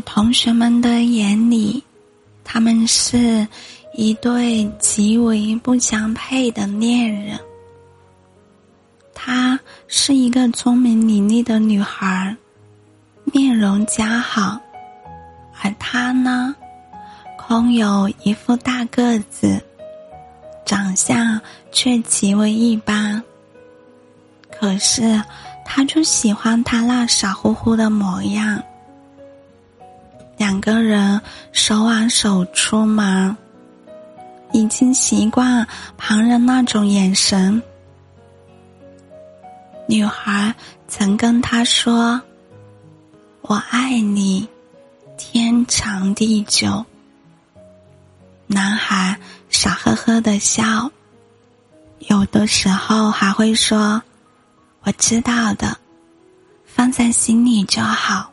同学们的眼里，他们是一对极为不相配的恋人。她是一个聪明伶俐的女孩，面容姣好，而他呢，空有一副大个子，长相却极为一般。可是，他就喜欢他那傻乎乎的模样。个人手挽手出门，已经习惯旁人那种眼神。女孩曾跟他说：“我爱你，天长地久。”男孩傻呵呵的笑，有的时候还会说：“我知道的，放在心里就好。”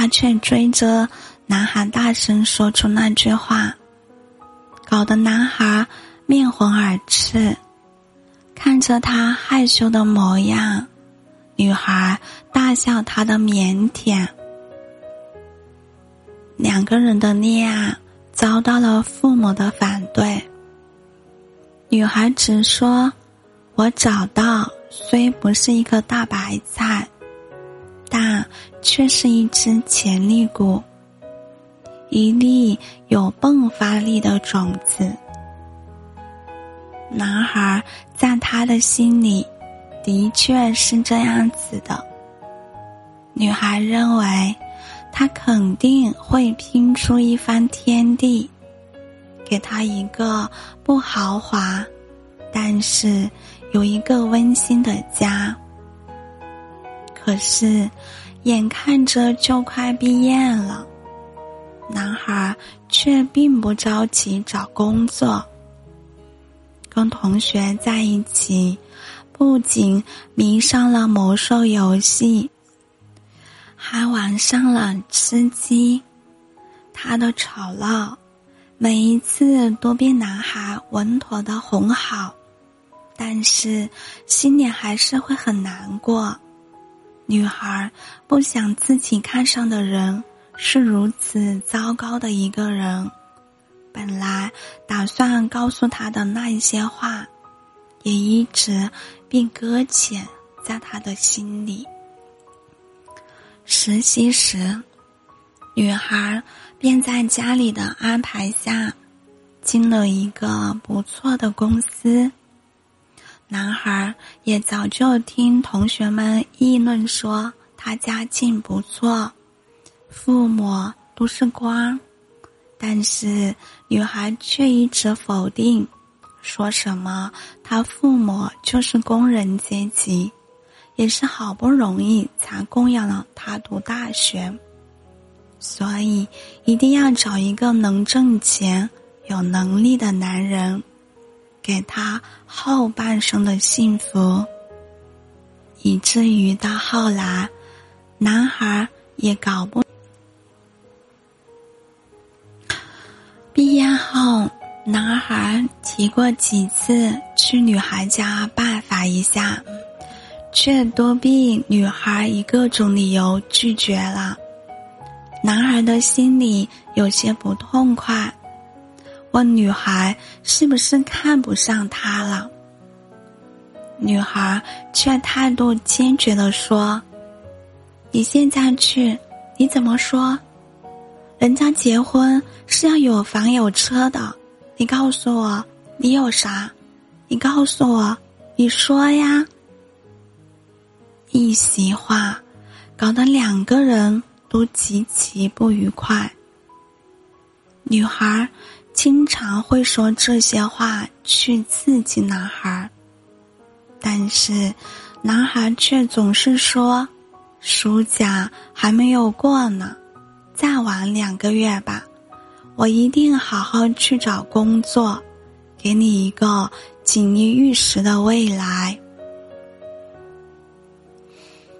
他却追着男孩大声说出那句话，搞得男孩面红耳赤。看着他害羞的模样，女孩大笑他的腼腆。两个人的恋爱遭到了父母的反对。女孩只说：“我找到，虽不是一颗大白菜。”却是一只潜力股，一粒有迸发力的种子。男孩在他的心里，的确是这样子的。女孩认为，他肯定会拼出一番天地，给他一个不豪华，但是有一个温馨的家。可是，眼看着就快毕业了，男孩却并不着急找工作。跟同学在一起，不仅迷上了魔兽游戏，还玩上了吃鸡。他的吵闹，每一次都被男孩稳妥的哄好，但是心里还是会很难过。女孩不想自己看上的人是如此糟糕的一个人，本来打算告诉他的那一些话，也一直被搁浅在他的心里。实习时，女孩便在家里的安排下，进了一个不错的公司。男孩也早就听同学们议论说他家境不错，父母都是官，但是女孩却一直否定，说什么他父母就是工人阶级，也是好不容易才供养了他读大学，所以一定要找一个能挣钱、有能力的男人。给他后半生的幸福，以至于到后来，男孩也搞不。毕业后，男孩提过几次去女孩家拜访一下，却都被女孩以各种理由拒绝了。男孩的心里有些不痛快。问女孩是不是看不上他了？女孩却态度坚决的说：“你现在去，你怎么说？人家结婚是要有房有车的，你告诉我你有啥？你告诉我，你说呀。”一席话，搞得两个人都极其不愉快。女孩。经常会说这些话去刺激男孩，但是男孩却总是说：“暑假还没有过呢，再玩两个月吧，我一定好好去找工作，给你一个锦衣玉食的未来。”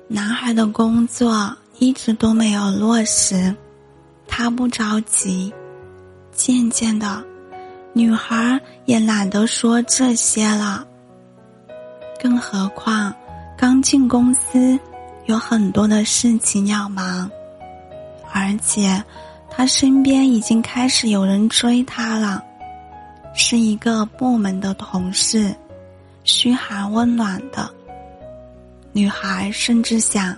男孩的工作一直都没有落实，他不着急。渐渐的，女孩也懒得说这些了。更何况，刚进公司，有很多的事情要忙，而且他身边已经开始有人追他了，是一个部门的同事，嘘寒问暖的。女孩甚至想，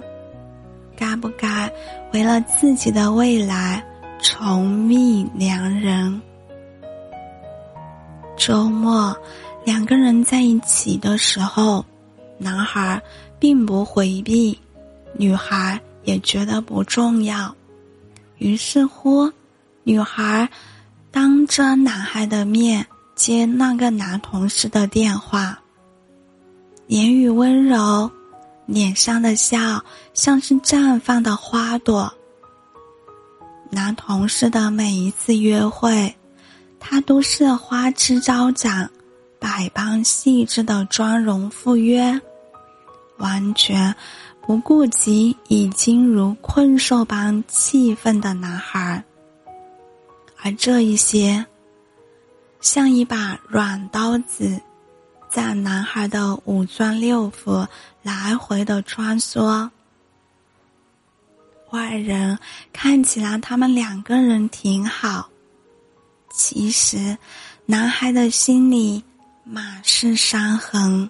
该不该为了自己的未来重觅良人？周末，两个人在一起的时候，男孩并不回避，女孩也觉得不重要。于是乎，女孩当着男孩的面接那个男同事的电话，言语温柔，脸上的笑像是绽放的花朵。男同事的每一次约会。她都是花枝招展、百般细致的妆容赴约，完全不顾及已经如困兽般气愤的男孩。而这一些，像一把软刀子，在男孩的五脏六腑来回的穿梭。外人看起来，他们两个人挺好。其实，男孩的心里满是伤痕。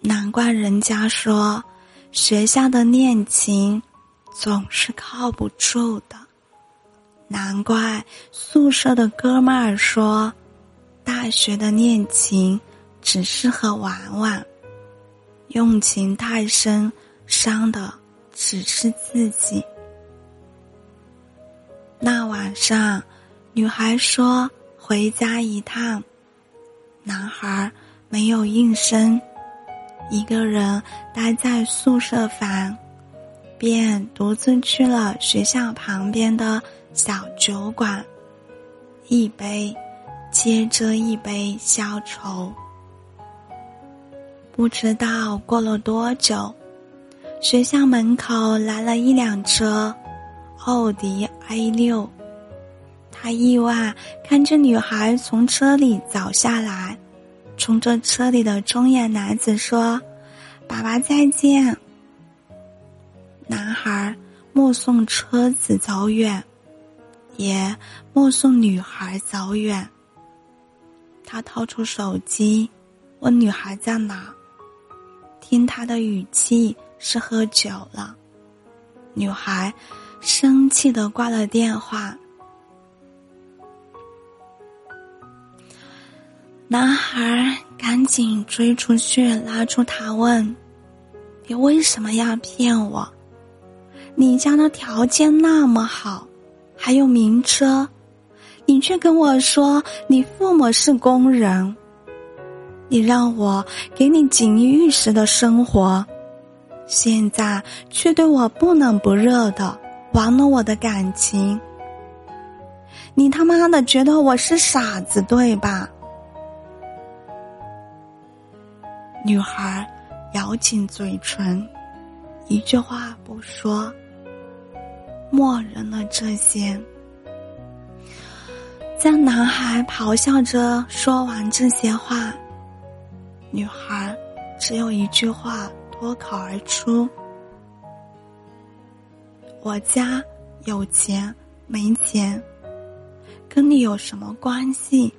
难怪人家说，学校的恋情总是靠不住的。难怪宿舍的哥们儿说，大学的恋情只适合玩玩，用情太深，伤的只是自己。那晚上，女孩说回家一趟，男孩没有应声，一个人待在宿舍房，便独自去了学校旁边的小酒馆，一杯接着一杯消愁。不知道过了多久，学校门口来了一辆车。奥迪 A 六，他意外看见女孩从车里走下来，冲着车里的中年男子说：“爸爸再见。”男孩目送车子走远，也目送女孩走远。他掏出手机，问女孩在哪。听他的语气是喝酒了，女孩。生气的挂了电话，男孩赶紧追出去拉住他问：“你为什么要骗我？你家的条件那么好，还有名车，你却跟我说你父母是工人，你让我给你锦衣玉食的生活，现在却对我不冷不热的。”玩了我的感情，你他妈的觉得我是傻子对吧？女孩咬紧嘴唇，一句话不说，默认了这些。在男孩咆哮着说完这些话，女孩只有一句话脱口而出。我家有钱没钱，跟你有什么关系？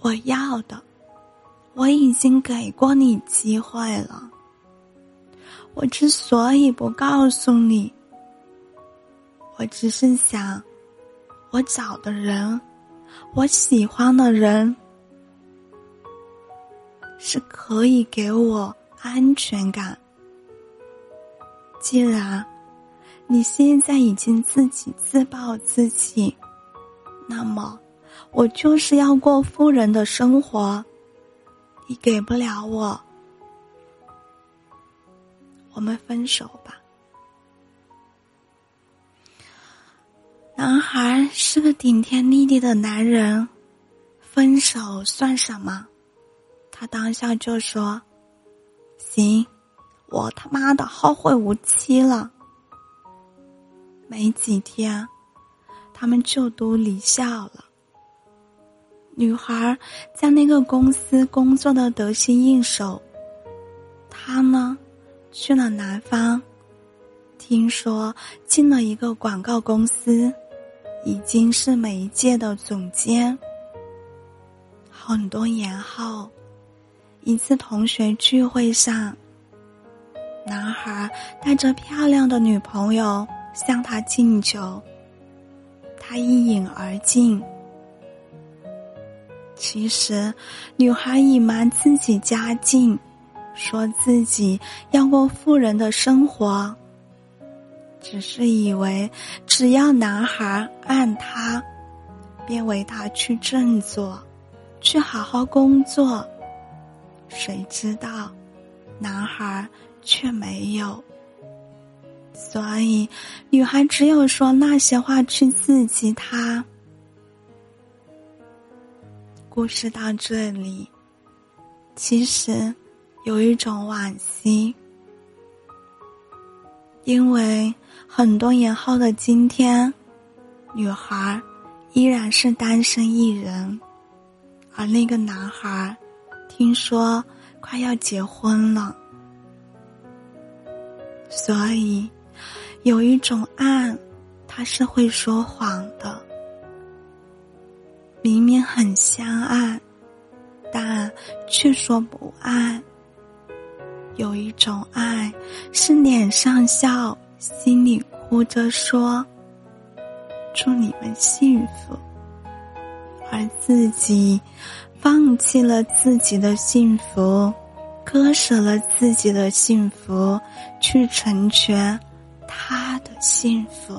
我要的，我已经给过你机会了。我之所以不告诉你，我只是想，我找的人，我喜欢的人，是可以给我安全感。既然你现在已经自己自暴自弃，那么我就是要过富人的生活。你给不了我，我们分手吧。男孩是个顶天立地的男人，分手算什么？他当下就说：“行。”我他妈的后会无期了。没几天，他们就都离校了。女孩在那个公司工作的得心应手，他呢，去了南方，听说进了一个广告公司，已经是每一届的总监。很多年后，一次同学聚会上，男孩带着漂亮的女朋友向他敬酒，他一饮而尽。其实，女孩隐瞒自己家境，说自己要过富人的生活，只是以为只要男孩爱她，便为她去振作，去好好工作。谁知道，男孩却没有。所以，女孩只有说那些话去刺激他。故事到这里，其实有一种惋惜，因为很多年后的今天，女孩依然是单身一人，而那个男孩听说快要结婚了，所以有一种爱，他是会说谎的。明明很相爱，但却说不爱。有一种爱，是脸上笑，心里哭着说：“祝你们幸福。”而自己放弃了自己的幸福，割舍了自己的幸福，去成全他的幸福。